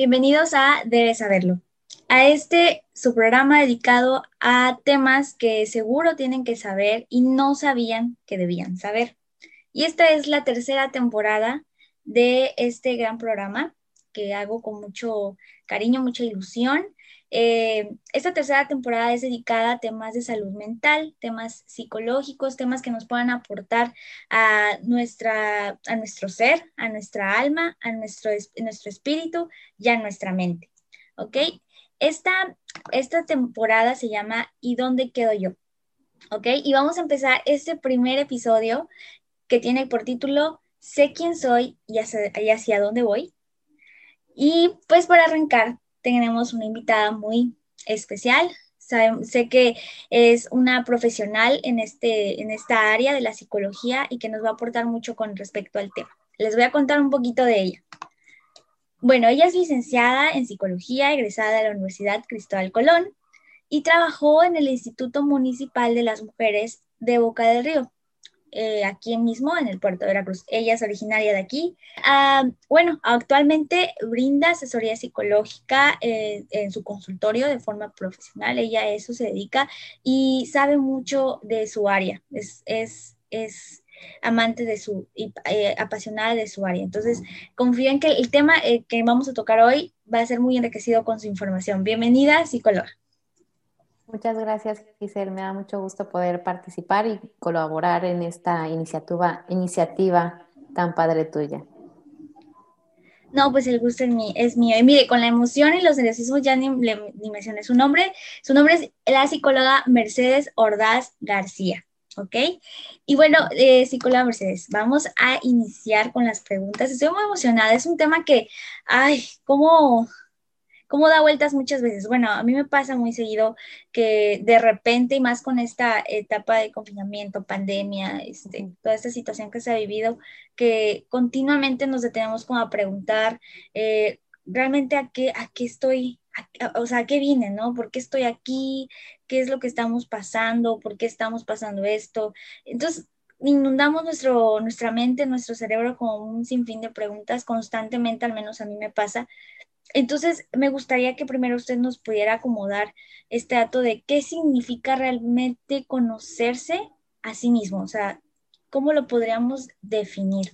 bienvenidos a Debes Saberlo, a este su programa dedicado a temas que seguro tienen que saber y no sabían que debían saber. Y esta es la tercera temporada de este gran programa que hago con mucho cariño, mucha ilusión eh, esta tercera temporada es dedicada a temas de salud mental, temas psicológicos, temas que nos puedan aportar a, nuestra, a nuestro ser, a nuestra alma, a nuestro, nuestro espíritu y a nuestra mente. ¿Ok? Esta, esta temporada se llama ¿Y dónde quedo yo? ¿Ok? Y vamos a empezar este primer episodio que tiene por título Sé quién soy y hacia, y hacia dónde voy. Y pues para arrancar, tenemos una invitada muy especial. sé que es una profesional en, este, en esta área de la psicología y que nos va a aportar mucho con respecto al tema. Les voy a contar un poquito de ella. Bueno, ella es licenciada en psicología, egresada de la Universidad Cristóbal Colón y trabajó en el Instituto Municipal de las Mujeres de Boca del Río. Eh, aquí mismo en el puerto de Veracruz. Ella es originaria de aquí. Ah, bueno, actualmente brinda asesoría psicológica eh, en su consultorio de forma profesional. Ella a eso se dedica y sabe mucho de su área. Es, es, es amante de su, y eh, apasionada de su área. Entonces, confío en que el tema que vamos a tocar hoy va a ser muy enriquecido con su información. Bienvenida, psicóloga. Muchas gracias, Giselle. Me da mucho gusto poder participar y colaborar en esta iniciativa, tan padre tuya. No, pues el gusto es mío. Y mire, con la emoción y los nerviosismos ya ni, ni mencioné su nombre. Su nombre es la psicóloga Mercedes Ordaz García. ¿Ok? Y bueno, eh, psicóloga Mercedes, vamos a iniciar con las preguntas. Estoy muy emocionada. Es un tema que, ay, cómo cómo da vueltas muchas veces. Bueno, a mí me pasa muy seguido que de repente, y más con esta etapa de confinamiento, pandemia, este, toda esta situación que se ha vivido, que continuamente nos detenemos como a preguntar eh, realmente a qué, a qué estoy, o sea, a qué vine, ¿no? ¿Por qué estoy aquí? ¿Qué es lo que estamos pasando? ¿Por qué estamos pasando esto? Entonces, inundamos nuestro, nuestra mente, nuestro cerebro con un sinfín de preguntas constantemente, al menos a mí me pasa, entonces, me gustaría que primero usted nos pudiera acomodar este dato de qué significa realmente conocerse a sí mismo, o sea, ¿cómo lo podríamos definir?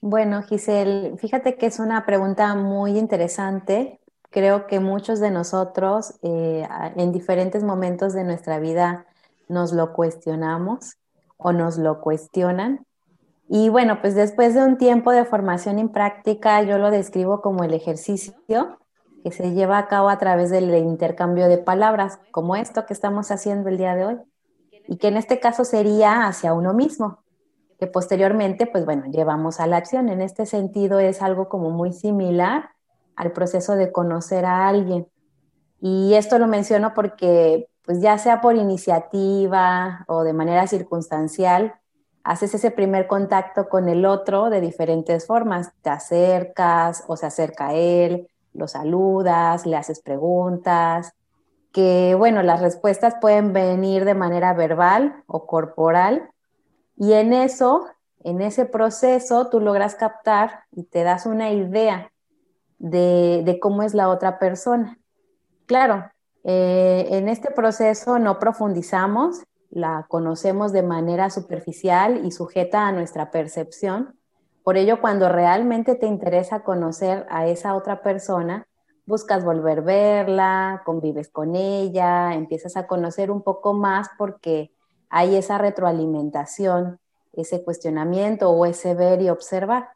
Bueno, Giselle, fíjate que es una pregunta muy interesante. Creo que muchos de nosotros eh, en diferentes momentos de nuestra vida nos lo cuestionamos o nos lo cuestionan y bueno, pues después de un tiempo de formación en práctica, yo lo describo como el ejercicio que se lleva a cabo a través del intercambio de palabras, como esto que estamos haciendo el día de hoy, y que en este caso sería hacia uno mismo, que posteriormente, pues bueno, llevamos a la acción. En este sentido es algo como muy similar al proceso de conocer a alguien. Y esto lo menciono porque, pues ya sea por iniciativa o de manera circunstancial, haces ese primer contacto con el otro de diferentes formas. Te acercas o se acerca a él, lo saludas, le haces preguntas, que bueno, las respuestas pueden venir de manera verbal o corporal. Y en eso, en ese proceso, tú logras captar y te das una idea de, cómo es la otra persona. Claro, eh, en este proceso no profundizamos, la conocemos de manera superficial y sujeta a nuestra percepción. Por ello, cuando realmente te interesa conocer a esa otra persona, buscas volver a verla, convives con ella, empiezas a conocer un poco más porque hay esa retroalimentación, ese cuestionamiento o ese ver y observar.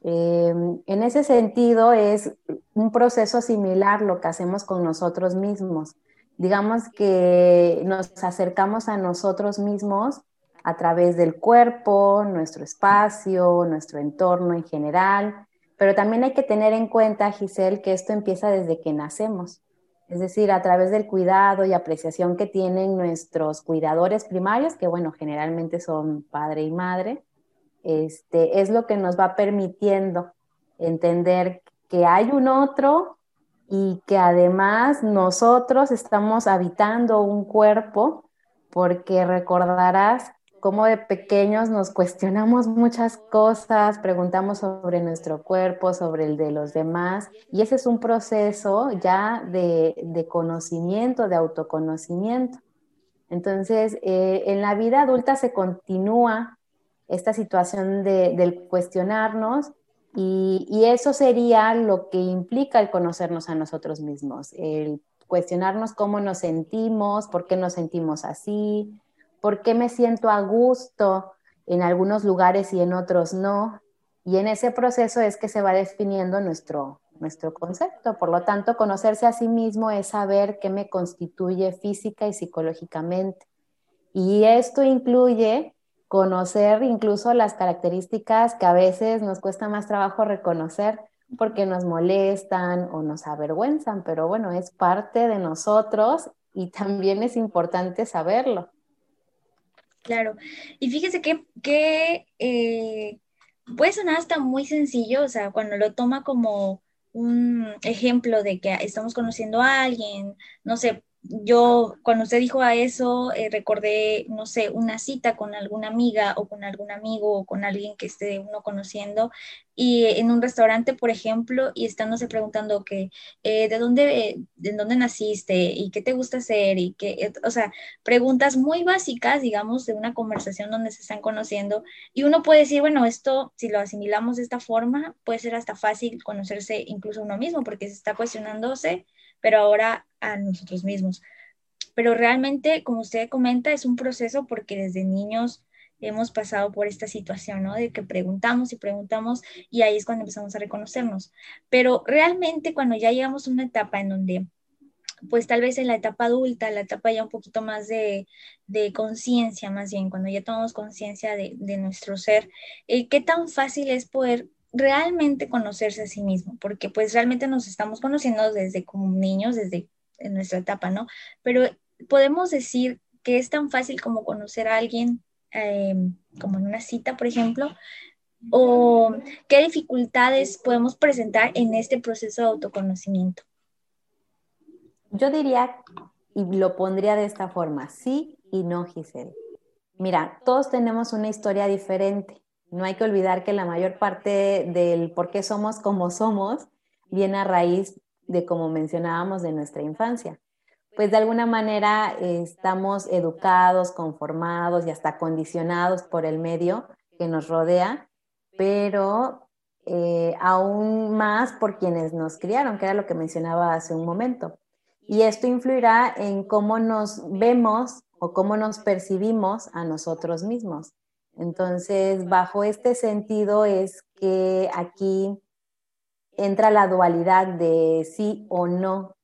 Em, en ese sentido, es un proceso similar lo que hacemos con nosotros mismos digamos que nos acercamos a nosotros mismos a través del cuerpo, nuestro espacio, nuestro entorno en general, pero también hay que tener en cuenta, Giselle, que esto empieza desde que nacemos, es decir, a través del cuidado y apreciación que tienen nuestros cuidadores primarios, que bueno, generalmente son padre y madre, este, es lo que nos va permitiendo entender que hay un otro y que además nosotros estamos habitando un cuerpo porque recordarás cómo de pequeños nos cuestionamos muchas cosas, preguntamos sobre nuestro cuerpo, sobre el de los demás, y ese es un proceso ya de, conocimiento, de autoconocimiento. Entonces, eh, en la vida adulta se continúa esta situación de, del cuestionarnos y, eso sería lo que implica el conocernos a nosotros mismos, el cuestionarnos cómo nos sentimos, por qué nos sentimos así, por qué me siento a gusto en algunos lugares y en otros no. Y en ese proceso es que se va definiendo nuestro, nuestro concepto. Por lo tanto, conocerse a sí mismo es saber qué me constituye física y psicológicamente. Y esto incluye conocer incluso las características que a veces nos cuesta más trabajo reconocer porque nos molestan o nos avergüenzan, pero bueno, es parte de nosotros y también es importante saberlo. Claro. Y fíjese que, que eh, puede sonar hasta muy sencillo, o sea, cuando lo toma como un ejemplo de que estamos conociendo a alguien, no sé, yo cuando usted dijo a eso, eh, recordé, no sé, una cita con alguna amiga o con algún amigo o con alguien que esté uno conociendo y en un restaurante, por ejemplo, y estándose preguntando que, eh, ¿de, dónde, de dónde naciste y qué te gusta hacer? Y que, o sea, preguntas muy básicas, digamos, de una conversación donde se están conociendo y uno puede decir, bueno, esto, si lo asimilamos de esta forma, puede ser hasta fácil conocerse incluso uno mismo porque se está cuestionándose pero ahora a nosotros mismos. Pero realmente, como usted comenta, es un proceso porque desde niños hemos pasado por esta situación, ¿no? De que preguntamos y preguntamos y ahí es cuando empezamos a reconocernos. Pero realmente cuando ya llegamos a una etapa en donde, pues tal vez en la etapa adulta, la etapa ya un poquito más de, conciencia, más bien, cuando ya tomamos conciencia de, de, nuestro ser, eh, ¿qué tan fácil es poder realmente conocerse a sí mismo, porque pues realmente nos estamos conociendo desde como niños, desde nuestra etapa, ¿no? Pero podemos decir que es tan fácil como conocer a alguien, em, como en una cita, por ejemplo, o qué dificultades podemos presentar en este proceso de autoconocimiento. Yo diría, y lo pondría de esta forma, sí y no, Giselle. Mira, todos tenemos una historia diferente no hay que olvidar que la mayor parte del por qué somos como somos viene a raíz de, como mencionábamos, de nuestra infancia. Pues de alguna manera estamos educados, conformados y hasta condicionados por el medio que nos rodea, pero eh, aún más por quienes nos criaron, que era lo que mencionaba hace un momento. Y esto influirá en cómo nos vemos o cómo nos percibimos a nosotros mismos. Entonces, bajo este sentido es que aquí entra la dualidad de sí o no.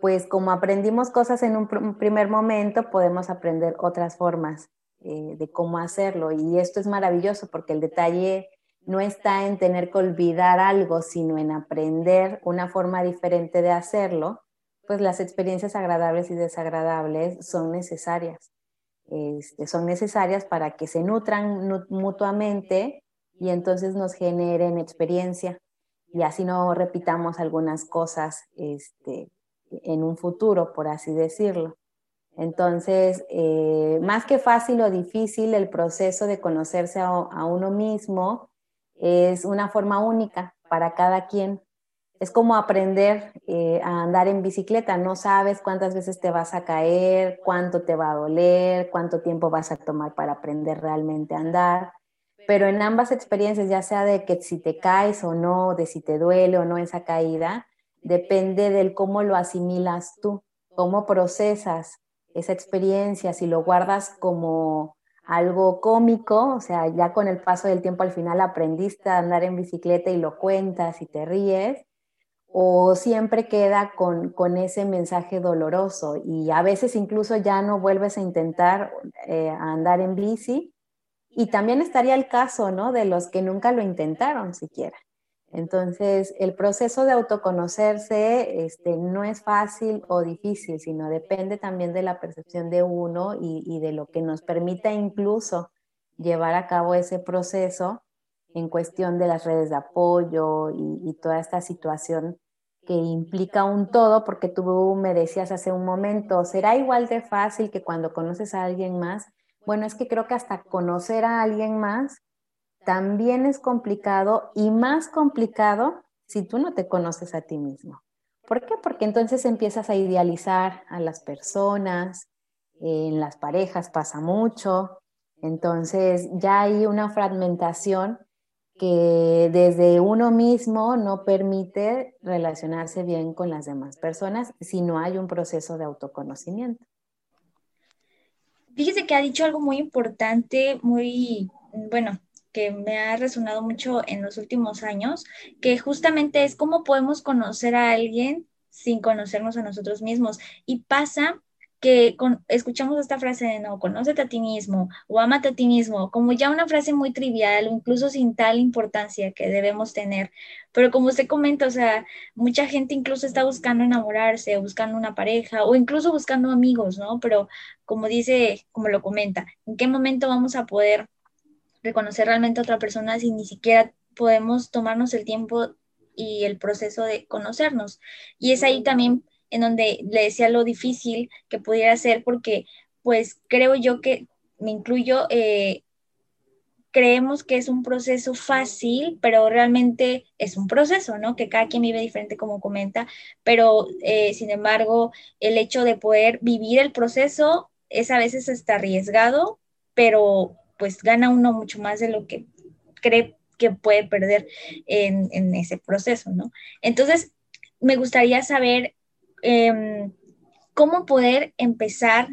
Pues como aprendimos cosas en un primer momento, podemos aprender otras formas eh, de cómo hacerlo. Y esto es maravilloso porque el detalle no está en tener que olvidar algo, sino en aprender una forma diferente de hacerlo, pues las experiencias agradables y desagradables son necesarias. Este, son necesarias para que se nutran mutuamente y entonces nos generen experiencia y así no repitamos algunas cosas este, en un futuro, por así decirlo. Entonces, eh, más que fácil o difícil, el proceso de conocerse a uno mismo es una forma única para cada quien es como aprender eh, a andar en bicicleta, no sabes cuántas veces te vas a caer, cuánto te va a doler, cuánto tiempo vas a tomar para aprender realmente a andar, pero en ambas experiencias, ya sea de que si te caes o no, de si te duele o no esa caída, depende del cómo lo asimilas tú, cómo procesas esa experiencia, si lo guardas como algo cómico, o sea, ya con el paso del tiempo al final aprendiste a andar en bicicleta y lo cuentas y te ríes, o siempre queda con, ese mensaje doloroso y a veces incluso ya no vuelves a intentar eh, andar en bici y también estaría el caso, ¿no? De los que nunca lo intentaron siquiera. Entonces, el proceso de autoconocerse este, no es fácil o difícil, sino depende también de la percepción de uno y, de lo que nos permita incluso llevar a cabo ese proceso en cuestión de las redes de apoyo y, toda esta situación que implica un todo, porque tú me decías hace un momento, será igual de fácil que cuando conoces a alguien más, Bueno, es que creo que hasta conocer a alguien más también es complicado y más complicado si tú no te conoces a ti mismo. ¿Por qué? Porque entonces empiezas a idealizar a las personas, en las parejas pasa mucho, entonces ya hay una fragmentación que desde uno mismo no permite relacionarse bien con las demás personas si no hay un proceso de autoconocimiento. Fíjese que ha dicho algo muy importante, muy, bueno, que me ha resonado mucho en los últimos años, que justamente es cómo podemos conocer a alguien sin conocernos a nosotros mismos. Y pasa que escuchamos esta frase de no, conócete a ti mismo o amate a ti mismo, como ya una frase muy trivial o incluso sin tal importancia que debemos tener. Pero como usted comenta, o sea, mucha gente incluso está buscando enamorarse, buscando una pareja o incluso buscando amigos, ¿no? Pero como dice, como lo comenta, ¿en qué momento vamos a poder reconocer realmente a otra persona si ni siquiera podemos tomarnos el tiempo y el proceso de conocernos? Y es ahí también en donde le decía lo difícil que pudiera ser, porque pues creo yo que me incluyo, eh, creemos que es un proceso fácil, pero realmente es un proceso, ¿no? Que cada quien vive diferente, como comenta, pero eh, sin embargo, el hecho de poder vivir el proceso es a veces está arriesgado, pero pues gana uno mucho más de lo que cree que puede perder en, en ese proceso, ¿no? Entonces, me gustaría saber Em, cómo poder empezar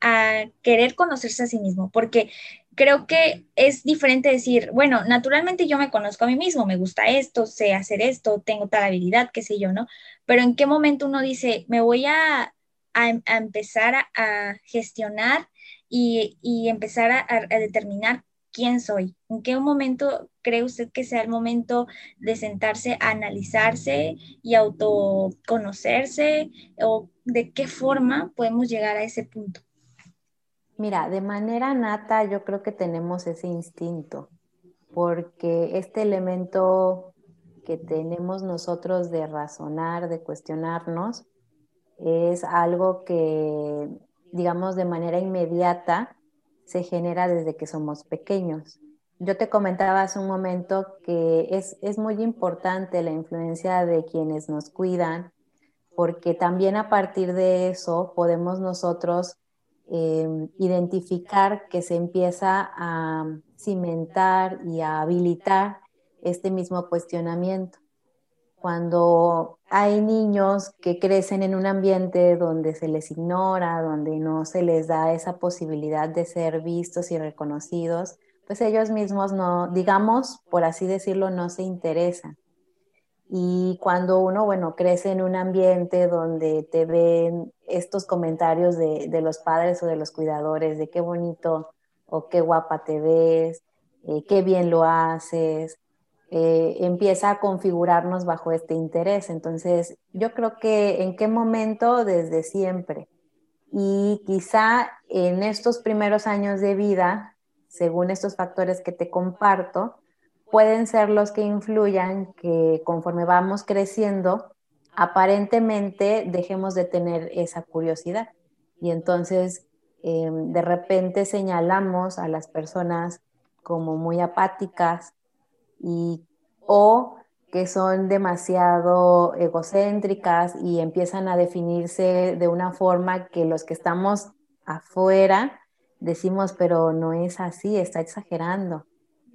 a querer conocerse a sí mismo, porque creo que es diferente decir, bueno, naturalmente yo me conozco a mí mismo, me gusta esto, sé hacer esto, tengo tal habilidad, qué sé yo, ¿no? Pero en qué momento uno dice, me voy a, empezar a, gestionar y, empezar a determinar quién soy. ¿En qué momento cree usted que sea el momento de sentarse a analizarse y autoconocerse? ¿O de qué forma podemos llegar a ese punto? Mira, de manera nata yo creo que tenemos ese instinto, porque este elemento que tenemos nosotros de razonar, de cuestionarnos, es algo que, digamos, de manera inmediata se genera desde que somos pequeños. Yo te comentaba hace un momento que es, es muy importante la influencia de quienes nos cuidan, porque también a partir de eso podemos nosotros eh, identificar que se empieza a cimentar y a habilitar este mismo cuestionamiento. Cuando hay niños que crecen en un ambiente donde se les ignora, donde no se les da esa posibilidad de ser vistos y reconocidos, pues ellos mismos no, digamos, por así decirlo, no se interesan. Y cuando uno, bueno, crece en un ambiente donde te ven estos comentarios de, de los padres o de los cuidadores, de qué bonito o qué guapa te ves, eh, qué bien lo haces, eh, empieza a configurarnos bajo este interés. Entonces, yo creo que en qué momento, desde siempre. Y quizá en estos primeros años de vida, según estos factores que te comparto, pueden ser los que influyan que conforme vamos creciendo, aparentemente dejemos de tener esa curiosidad. Y entonces, em, de repente señalamos a las personas como muy apáticas, y, o que son demasiado egocéntricas y empiezan a definirse de una forma que los que estamos afuera decimos, pero no es así, está exagerando.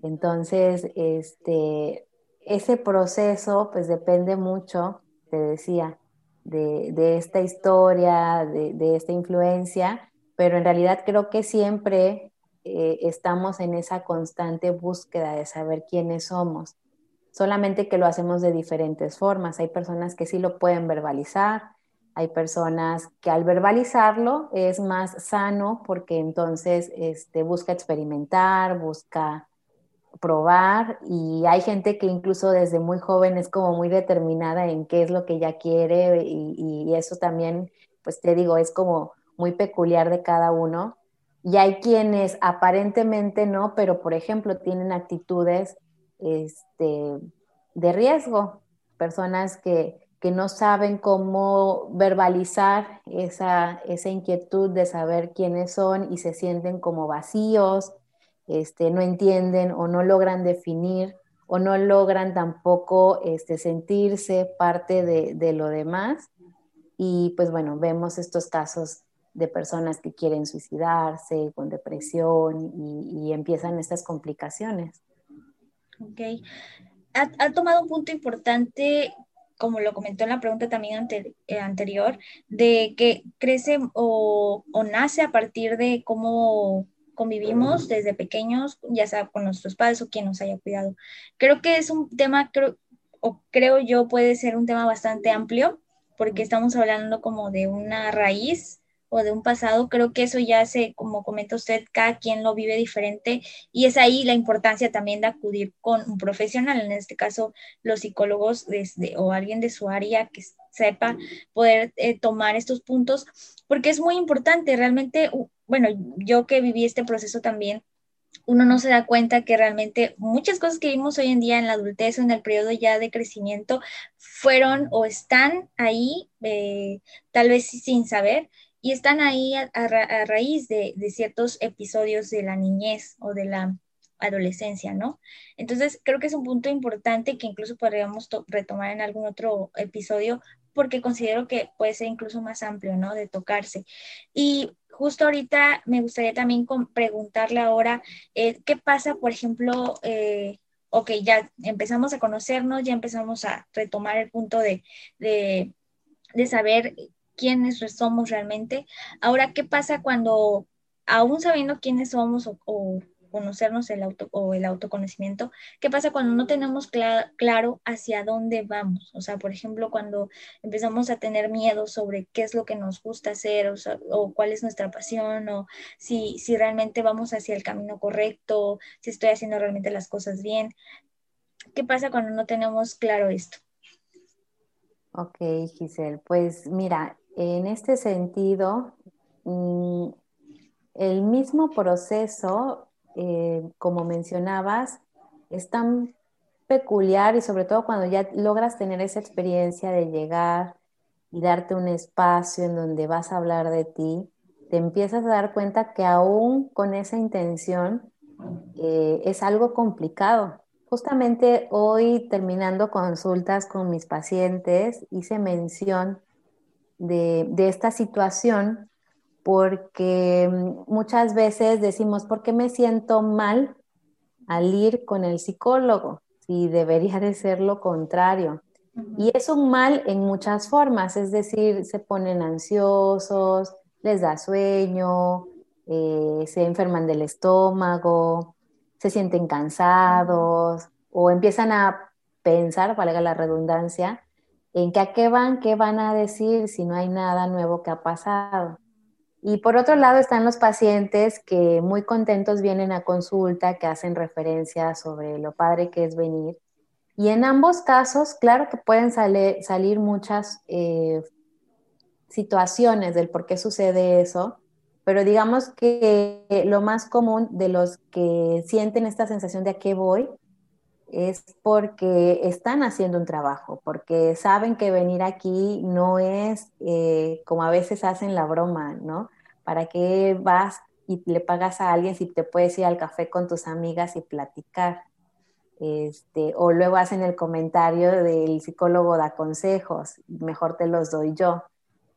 Entonces, este, ese proceso pues depende mucho, te decía, de, esta historia, de, de, esta influencia, pero en realidad creo que siempre eh, estamos en esa constante búsqueda de saber quiénes somos, solamente que lo hacemos de diferentes formas. Hay personas que sí lo pueden verbalizar, hay personas que al verbalizarlo es más sano porque entonces este, busca experimentar, busca probar y hay gente que incluso desde muy joven es como muy determinada en qué es lo que ella quiere y, y eso también, pues te digo, es como muy peculiar de cada uno. Y hay quienes aparentemente no, pero por ejemplo tienen actitudes este, de riesgo, personas que, que no saben cómo verbalizar esa, esa inquietud de saber quiénes son y se sienten como vacíos, este, no entienden o no logran definir o no logran tampoco este, sentirse parte de, de, lo demás. Y pues bueno, vemos estos casos de personas que quieren suicidarse con depresión y, empiezan estas complicaciones. Ok. Ha, tomado un punto importante como lo comentó en la pregunta también eh, anterior, de que crece o, o, nace a partir de cómo convivimos desde pequeños, ya sea con nuestros padres o quien nos haya cuidado. Creo que es un tema, creo, o creo yo puede ser un tema bastante amplio, porque estamos hablando como de una raíz o de un pasado, creo que eso ya se, como comenta usted, cada quien lo vive diferente y es ahí la importancia también de acudir con un profesional, en este caso los psicólogos desde, o alguien de su área que sepa poder eh, tomar estos puntos, porque es muy importante, realmente, bueno, yo que viví este proceso también, uno no se da cuenta que realmente muchas cosas que vimos hoy en día en la adultez o en el periodo ya de crecimiento fueron o están ahí, eh, tal vez sin saber, y están ahí a, raíz de, de, ciertos episodios de la niñez o de la adolescencia, ¿no? Entonces, creo que es un punto importante que incluso podríamos retomar en algún otro episodio porque considero que puede ser incluso más amplio, ¿no? De tocarse. Y justo ahorita me gustaría también preguntarle ahora, eh, ¿qué pasa, por ejemplo, eh, ok, ya empezamos a conocernos, ya empezamos a retomar el punto de, de, de saber quiénes somos realmente. Ahora, ¿qué pasa cuando, aún sabiendo quiénes somos o, conocernos el auto o el autoconocimiento, ¿qué pasa cuando no tenemos cl claro hacia dónde vamos? O sea, por ejemplo, cuando empezamos a tener miedo sobre qué es lo que nos gusta hacer o, o cuál es nuestra pasión o si, si realmente vamos hacia el camino correcto, si estoy haciendo realmente las cosas bien. ¿Qué pasa cuando no tenemos claro esto? Ok, Giselle, pues mira, en este sentido, mm, el mismo proceso, eh, como mencionabas, es tan peculiar y sobre todo cuando ya logras tener esa experiencia de llegar y darte un espacio en donde vas a hablar de ti, te empiezas a dar cuenta que aún con esa intención eh, es algo complicado. Justamente hoy terminando consultas con mis pacientes hice mención de, de esta situación porque mm, muchas veces decimos, ¿por qué me siento mal al ir con el psicólogo? Si debería de ser lo contrario. Y es un mal en muchas formas, es decir, se ponen ansiosos, les da sueño, eh, se enferman del estómago, se sienten cansados o empiezan a pensar, valga la redundancia, en que a qué van, qué van a decir si no hay nada nuevo que ha pasado. Y por otro lado están los pacientes que muy contentos vienen a consulta, que hacen referencia sobre lo padre que es venir. Y en ambos casos, claro que pueden salir muchas eh, situaciones del por qué sucede eso, pero digamos que lo más común de los que sienten esta sensación de a qué voy es porque están haciendo un trabajo, porque saben que venir aquí no es eh, como a veces hacen la broma, ¿no? ¿Para qué vas y le pagas a alguien si te puedes ir al café con tus amigas y platicar? Este, o luego hacen el comentario del psicólogo da consejos, mejor te los doy yo.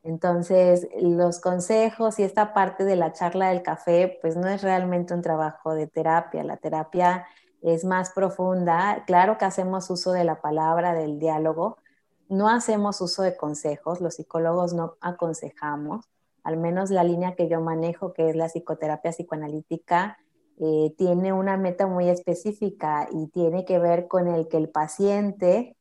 Entonces, los consejos y esta parte de la charla del café, pues no es realmente un trabajo de terapia. La terapia es más profunda. Claro que hacemos uso de la palabra, del diálogo. No hacemos uso de consejos, los psicólogos no aconsejamos, al menos la línea que yo manejo, que es la psicoterapia psicoanalítica, eh, tiene una meta muy específica y tiene que ver con el que el paciente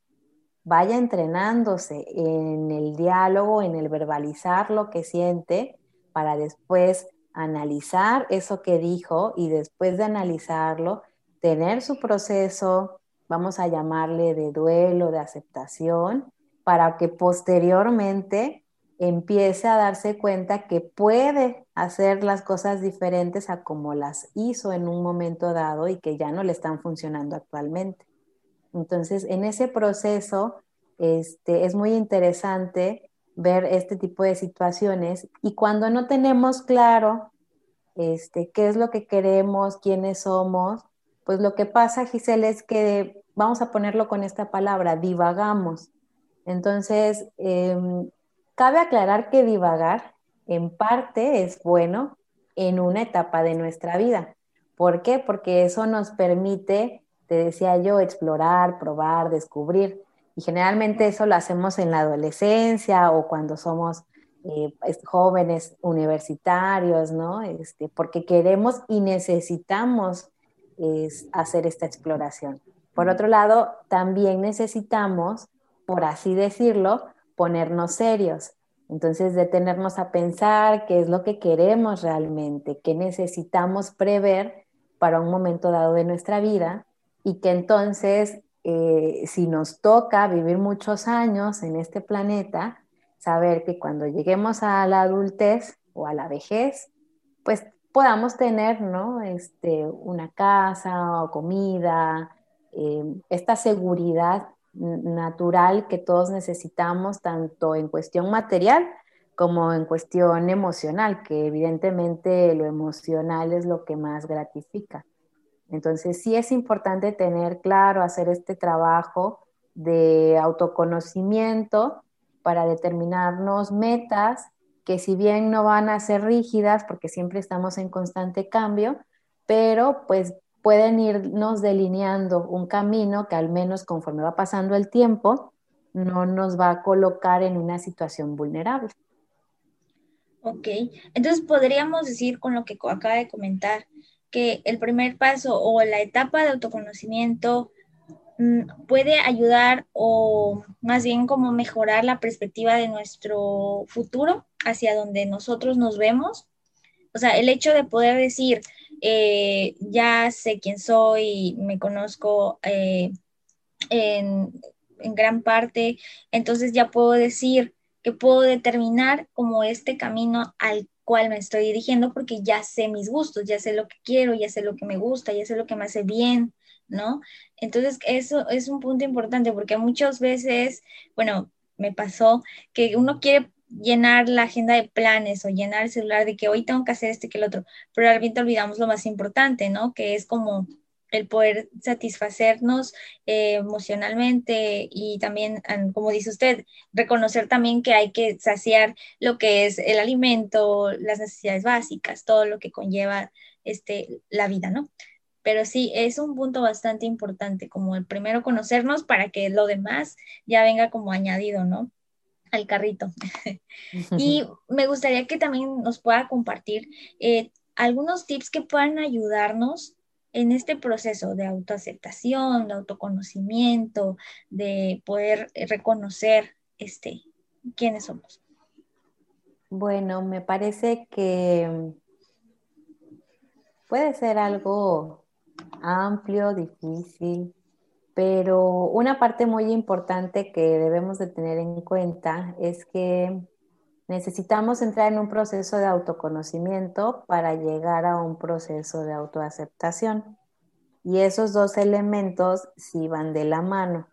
vaya entrenándose en el diálogo, en el verbalizar lo que siente, para después analizar eso que dijo y después de analizarlo, tener su proceso, vamos a llamarle de duelo, de aceptación, para que posteriormente empiece a darse cuenta que puede hacer las cosas diferentes a como las hizo en un momento dado y que ya no le están funcionando actualmente. Entonces, en ese proceso este, es muy interesante ver este tipo de situaciones y cuando no tenemos claro este, qué es lo que queremos, quiénes somos, pues lo que pasa, Giselle, es que vamos a ponerlo con esta palabra, divagamos. Entonces, em, cabe aclarar que divagar en parte es bueno en una etapa de nuestra vida. ¿Por qué? Porque eso nos permite, te decía yo, explorar, probar, descubrir. Y generalmente eso lo hacemos en la adolescencia o cuando somos eh, jóvenes universitarios, ¿no? Este, porque queremos y necesitamos hacer esta exploración. Por otro lado, también necesitamos, por así decirlo, ponernos serios. Entonces, detenernos a pensar qué es lo que queremos realmente, qué necesitamos prever para un momento dado de nuestra vida y que entonces, eh, si nos toca vivir muchos años en este planeta, saber que cuando lleguemos a la adultez o a la vejez, pues podamos tener, ¿no? Este, una casa o comida, eh, esta seguridad natural que todos necesitamos, tanto en cuestión material como en cuestión emocional, que evidentemente lo emocional es lo que más gratifica. Entonces sí es importante tener claro, hacer este trabajo de autoconocimiento para determinarnos metas que si bien no van a ser rígidas, porque siempre estamos en constante cambio, pero pues pueden irnos delineando un camino que al menos conforme va pasando el tiempo, no nos va a colocar en una situación vulnerable. Ok, entonces podríamos decir con lo que acaba de comentar que el primer paso o la etapa de autoconocimiento puede ayudar o más bien como mejorar la perspectiva de nuestro futuro hacia donde nosotros nos vemos. O sea, el hecho de poder decir, eh, ya sé quién soy, me conozco eh, en, en gran parte, entonces ya puedo decir que puedo determinar como este camino al cual me estoy dirigiendo porque ya sé mis gustos, ya sé lo que quiero, ya sé lo que me gusta, ya sé lo que me hace bien, ¿no? Entonces, eso es un punto importante porque muchas veces, bueno, me pasó que uno quiere llenar la agenda de planes o llenar el celular de que hoy tengo que hacer este que el otro, pero realmente olvidamos lo más importante, ¿no? Que es como el poder satisfacernos eh, emocionalmente y también, como dice usted, reconocer también que hay que saciar lo que es el alimento, las necesidades básicas, todo lo que conlleva este, la vida, ¿no? Pero sí, es un punto bastante importante, como el primero conocernos para que lo demás ya venga como añadido, ¿no? Al carrito. y me gustaría que también nos pueda compartir eh, algunos tips que puedan ayudarnos en este proceso de autoaceptación, de autoconocimiento, de poder reconocer este, quiénes somos. Bueno, me parece que puede ser algo amplio, difícil, pero una parte muy importante que debemos de tener en cuenta es que necesitamos entrar en un proceso de autoconocimiento para llegar a un proceso de autoaceptación. Y esos dos elementos sí van de la mano,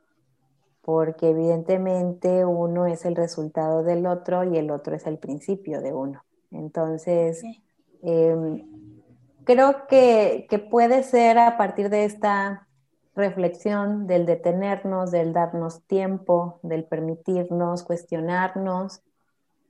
porque evidentemente uno es el resultado del otro y el otro es el principio de uno. Entonces, em, creo que, puede ser a partir de esta reflexión, del detenernos, del darnos tiempo, del permitirnos cuestionarnos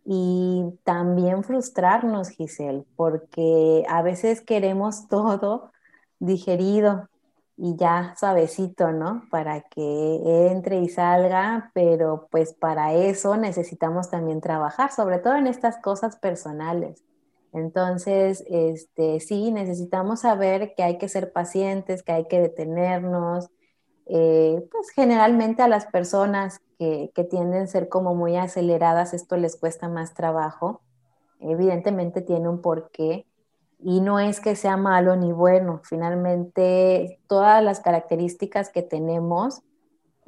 y también frustrarnos, Giselle, porque a veces queremos todo digerido y ya suavecito, ¿no? Para que entre y salga, pero pues para eso necesitamos también trabajar, sobre todo en estas cosas personales. Entonces, este, sí, necesitamos saber que hay que ser pacientes, que hay que detenernos. Eh, pues generalmente a las personas que, que, tienden a ser como muy aceleradas, esto les cuesta más trabajo. Evidentemente tiene un porqué y no es que sea malo ni bueno. Finalmente, todas las características que tenemos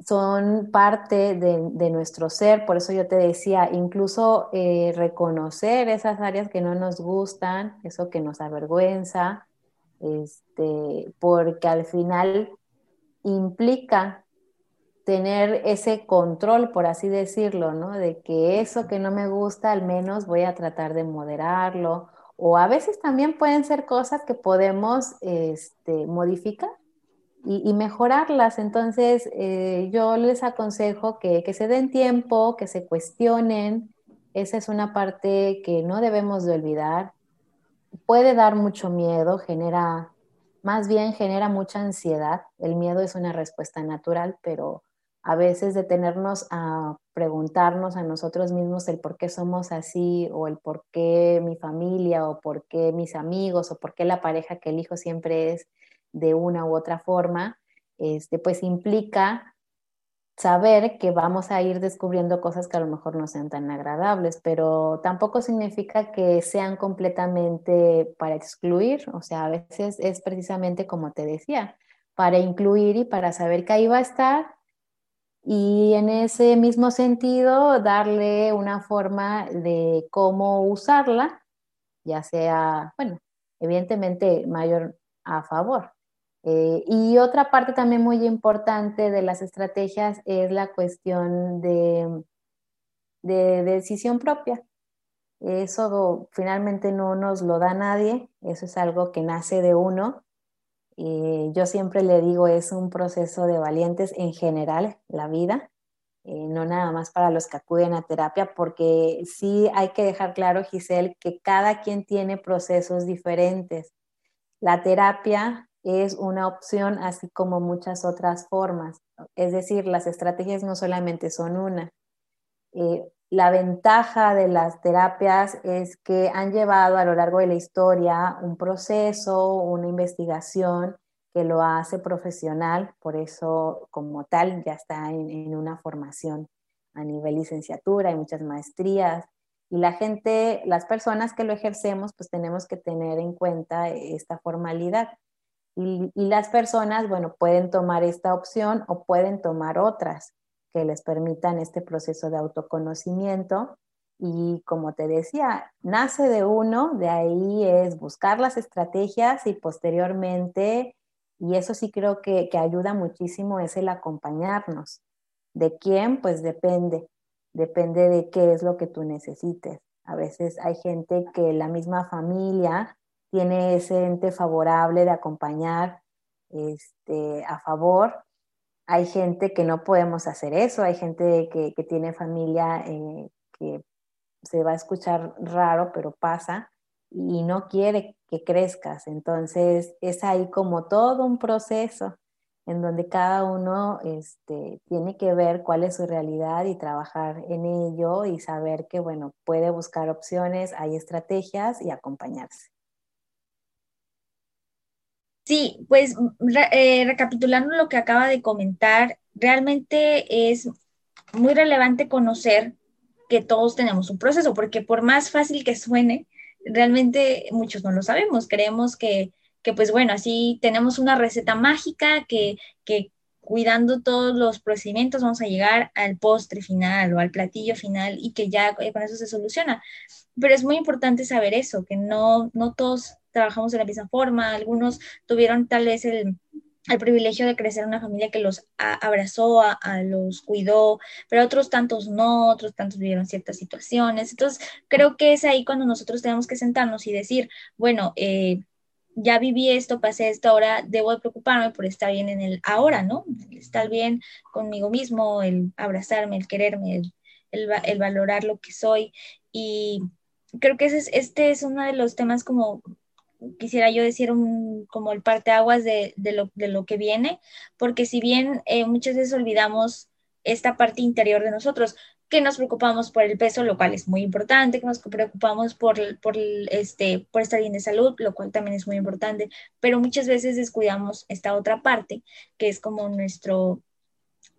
son parte de, nuestro ser, por eso yo te decía, incluso eh, reconocer esas áreas que no nos gustan, eso que nos avergüenza, este, porque al final implica tener ese control, por así decirlo, ¿no? De que eso que no me gusta, al menos voy a tratar de moderarlo. O a veces también pueden ser cosas que podemos este, modificar y, mejorarlas. Entonces, eh, yo les aconsejo que, que se den tiempo, que se cuestionen. Esa es una parte que no debemos de olvidar. Puede dar mucho miedo, genera, más bien genera mucha ansiedad. El miedo es una respuesta natural, pero a veces detenernos a preguntarnos a nosotros mismos el por qué somos así o el por qué mi familia o por qué mis amigos o por qué la pareja que elijo siempre es de una u otra forma, este, pues implica saber que vamos a ir descubriendo cosas que a lo mejor no sean tan agradables, pero tampoco significa que sean completamente para excluir, o sea, a veces es precisamente como te decía, para incluir y para saber que ahí va a estar y en ese mismo sentido darle una forma de cómo usarla, ya sea, bueno, evidentemente mayor a favor. Eh, y otra parte también muy importante de las estrategias es la cuestión de, de, decisión propia. Eso finalmente no nos lo da nadie, eso es algo que nace de uno eh, yo siempre le digo, es un proceso de valientes en general, la vida, eh, no nada más para los que acuden a terapia, porque sí hay que dejar claro, Giselle, que cada quien tiene procesos diferentes. La terapia es una opción, así como muchas otras formas. Es decir, las estrategias no solamente son una. Eh, la ventaja de las terapias es que han llevado a lo largo de la historia un proceso, una investigación que lo hace profesional, por eso como tal ya está en, una formación a nivel licenciatura, hay muchas maestrías, y la gente, las personas que lo ejercemos, pues tenemos que tener en cuenta esta formalidad. Y, las personas, bueno, pueden tomar esta opción o pueden tomar otras que les permitan este proceso de autoconocimiento. Y como te decía, nace de uno, de ahí es buscar las estrategias y posteriormente, y eso sí creo que, que ayuda muchísimo, es el acompañarnos. ¿De quién? Pues depende, depende de qué es lo que tú necesites. A veces hay gente que la misma familia tiene ese ente favorable de acompañar este, a favor hay gente que no podemos hacer eso, hay gente que, tiene familia eh, que se va a escuchar raro, pero pasa y no quiere que crezcas. Entonces es ahí como todo un proceso en donde cada uno este, tiene que ver cuál es su realidad y trabajar en ello y saber que, bueno, puede buscar opciones, hay estrategias y acompañarse. Sí, pues eh, recapitulando lo que acaba de comentar, realmente es muy relevante conocer que todos tenemos un proceso, porque por más fácil que suene, realmente muchos no lo sabemos. Creemos que, que pues bueno, así tenemos una receta mágica que, que cuidando todos los procedimientos vamos a llegar al postre final o al platillo final y que ya con eso se soluciona. Pero es muy importante saber eso, que no, no todos trabajamos de la misma forma, algunos tuvieron tal vez el, privilegio de crecer en una familia que los abrazó, a, los cuidó, pero otros tantos no, otros tantos vivieron ciertas situaciones. Entonces, creo que es ahí cuando nosotros tenemos que sentarnos y decir, bueno, eh, ya viví esto, pasé esto, ahora debo de preocuparme por estar bien en el ahora, ¿no? estar bien conmigo mismo, el abrazarme, el quererme, el, el valorar lo que soy. Y creo que ese es, este es uno de los temas como quisiera yo decir un, como el parteaguas de, de, lo, de lo que viene, porque si bien eh, muchas veces olvidamos esta parte interior de nosotros, que nos preocupamos por el peso, lo cual es muy importante, que nos preocupamos por, por, este, por estar bien de salud, lo cual también es muy importante, pero muchas veces descuidamos esta otra parte, que es como nuestro,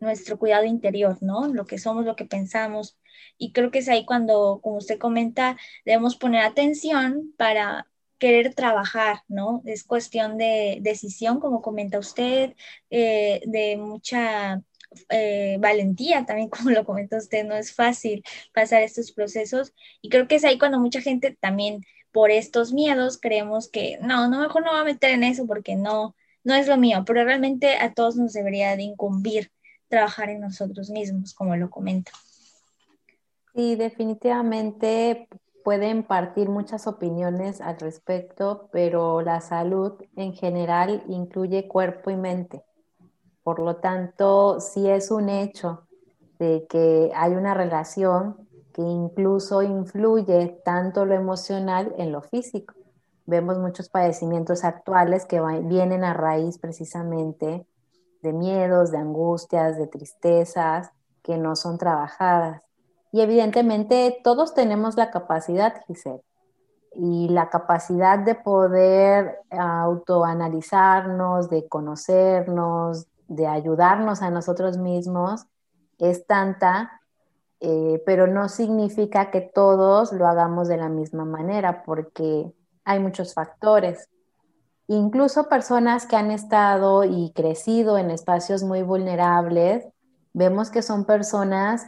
nuestro cuidado interior, ¿no? Lo que somos, lo que pensamos. Y creo que es ahí cuando, como usted comenta, debemos poner atención para, querer trabajar, ¿no? Es cuestión de decisión, como comenta usted, eh, de mucha eh, valentía también, como lo comenta usted, no es fácil pasar estos procesos y creo que es ahí cuando mucha gente también por estos miedos creemos que no, no, mejor no va a meter en eso porque no, no es lo mío, pero realmente a todos nos debería de incumbir trabajar en nosotros mismos, como lo comenta. Sí, definitivamente pueden partir muchas opiniones al respecto, pero la salud en general incluye cuerpo y mente. Por lo tanto, sí es un hecho de que hay una relación que incluso influye tanto lo emocional en lo físico. Vemos muchos padecimientos actuales que vienen a raíz precisamente de miedos, de angustias, de tristezas que no son trabajadas. Y evidentemente todos tenemos la capacidad, Giselle, y la capacidad de poder autoanalizarnos, de conocernos, de ayudarnos a nosotros mismos es tanta, eh, pero no significa que todos lo hagamos de la misma manera, porque hay muchos factores. Incluso personas que han estado y crecido en espacios muy vulnerables, vemos que son personas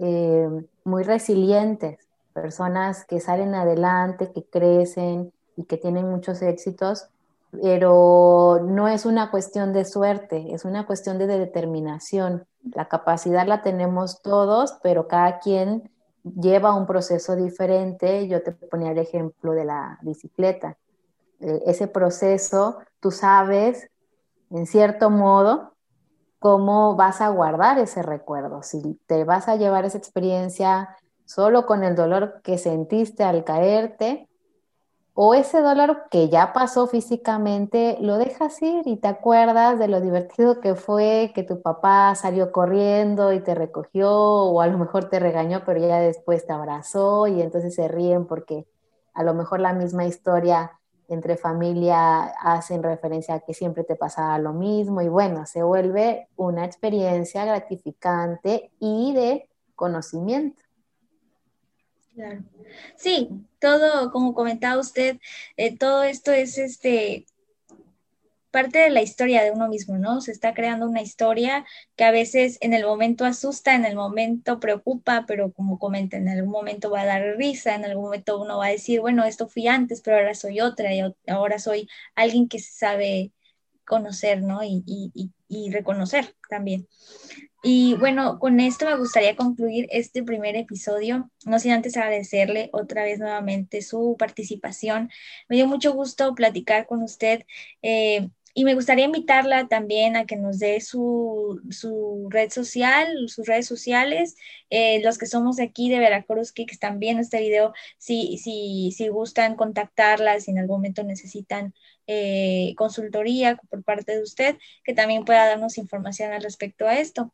eh, muy resilientes, personas que salen adelante, que crecen y que tienen muchos éxitos, pero no es una cuestión de suerte, es una cuestión de determinación. La capacidad la tenemos todos, pero cada quien lleva un proceso diferente. Yo te ponía el ejemplo de la bicicleta. Eh, ese proceso, tú sabes, en cierto modo, cómo vas a guardar ese recuerdo. Si te vas a llevar esa experiencia solo con el dolor que sentiste al caerte, o ese dolor que ya pasó físicamente, lo dejas ir y te acuerdas de lo divertido que fue que tu papá salió corriendo y te recogió, o a lo mejor te regañó, pero ya después te abrazó y entonces se ríen porque a lo mejor la misma historia entre familia hacen referencia a que siempre te pasaba lo mismo y bueno, se vuelve una experiencia gratificante y de conocimiento. Claro. Sí, todo, como comentaba usted, eh, todo esto es este parte de la historia de uno mismo, ¿no? Se está creando una historia que a veces en el momento asusta, en el momento preocupa, pero como comenta, en algún momento va a dar risa, en algún momento uno va a decir, bueno, esto fui antes, pero ahora soy otra y ahora soy alguien que sabe conocer, ¿no? Y, y reconocer también. Y bueno, con esto me gustaría concluir este primer episodio, no sin antes agradecerle otra vez nuevamente su participación. Me dio mucho gusto platicar con usted. Eh, y me gustaría invitarla también a que nos dé su, red social, sus redes sociales, eh, los que somos de aquí de Veracruz, que están viendo este video, si, si, si gustan contactarla, si en algún momento necesitan eh, consultoría por parte de usted, que también pueda darnos información al respecto a esto.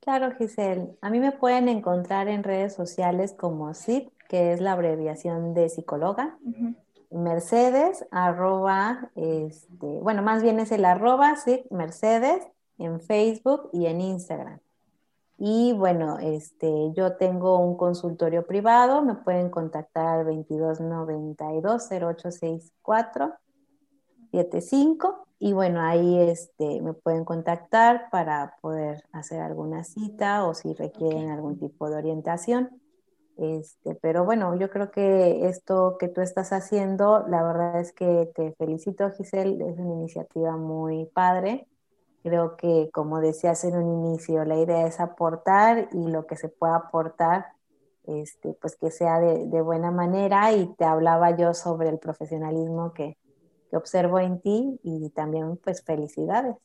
Claro, Giselle. A mí me pueden encontrar en redes sociales como SIP, que es la abreviación de psicóloga. Mercedes, arroba, este, bueno, más bien es el arroba, SIP Mercedes, en Facebook y en Instagram. Y bueno, este, yo tengo un consultorio privado, me pueden contactar al 2292 0864 75 y bueno, ahí este, me pueden contactar para poder hacer alguna cita o si requieren algún tipo de orientación. Este, pero bueno, yo creo que esto que tú estás haciendo, la verdad es que te felicito, Giselle, es una iniciativa muy padre. Creo que, como decías en un inicio, la idea es aportar y lo que se pueda aportar, este, pues que sea de, de buena manera. Y te hablaba yo sobre el profesionalismo que, que observo en ti y también pues felicidades.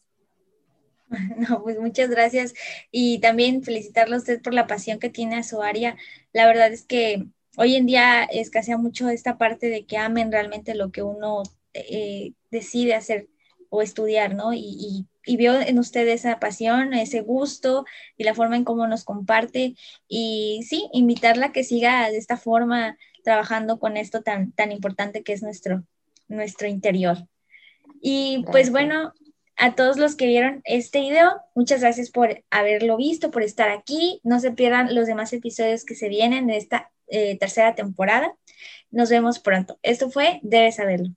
No, pues muchas gracias y también felicitarle a usted por la pasión que tiene a su área. La verdad es que hoy en día escasea mucho esta parte de que amen realmente lo que uno eh, decide hacer o estudiar, ¿no? Y, y, veo en usted esa pasión, ese gusto y la forma en cómo nos comparte. Y sí, invitarla a que siga de esta forma trabajando con esto tan, tan importante que es nuestro, nuestro interior. Y pues bueno, a todos los que vieron este video, muchas gracias por haberlo visto, por estar aquí. No se pierdan los demás episodios que se vienen de esta eh, tercera temporada. Nos vemos pronto. Esto fue Debes saberlo.